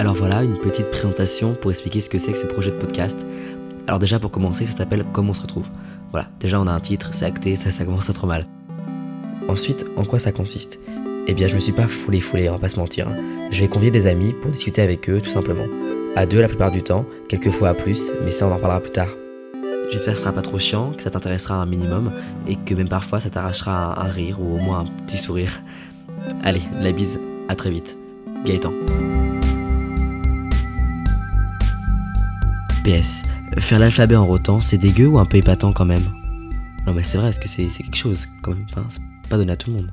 Alors voilà, une petite présentation pour expliquer ce que c'est que ce projet de podcast. Alors déjà pour commencer, ça s'appelle Comment on se retrouve. Voilà, déjà on a un titre, c'est acté, ça, ça commence trop mal. Ensuite, en quoi ça consiste? Eh bien, je me suis pas foulé foulé, on va pas se mentir. hein. Je vais convier des amis pour discuter avec eux, tout simplement. À deux la plupart du temps, quelquefois à plus, mais ça on en parlera plus tard. J'espère que ce sera pas trop chiant, que ça t'intéressera un minimum, et que même parfois ça t'arrachera un, un rire ou au moins un petit sourire. Allez, la bise, à très vite. Gaëtan. PS, faire l'alphabet en rotant, c'est dégueu ou un peu épatant quand même? Non mais c'est vrai, est-ce que c'est c'est quelque chose quand même. Enfin, c'est pas donné à tout le monde.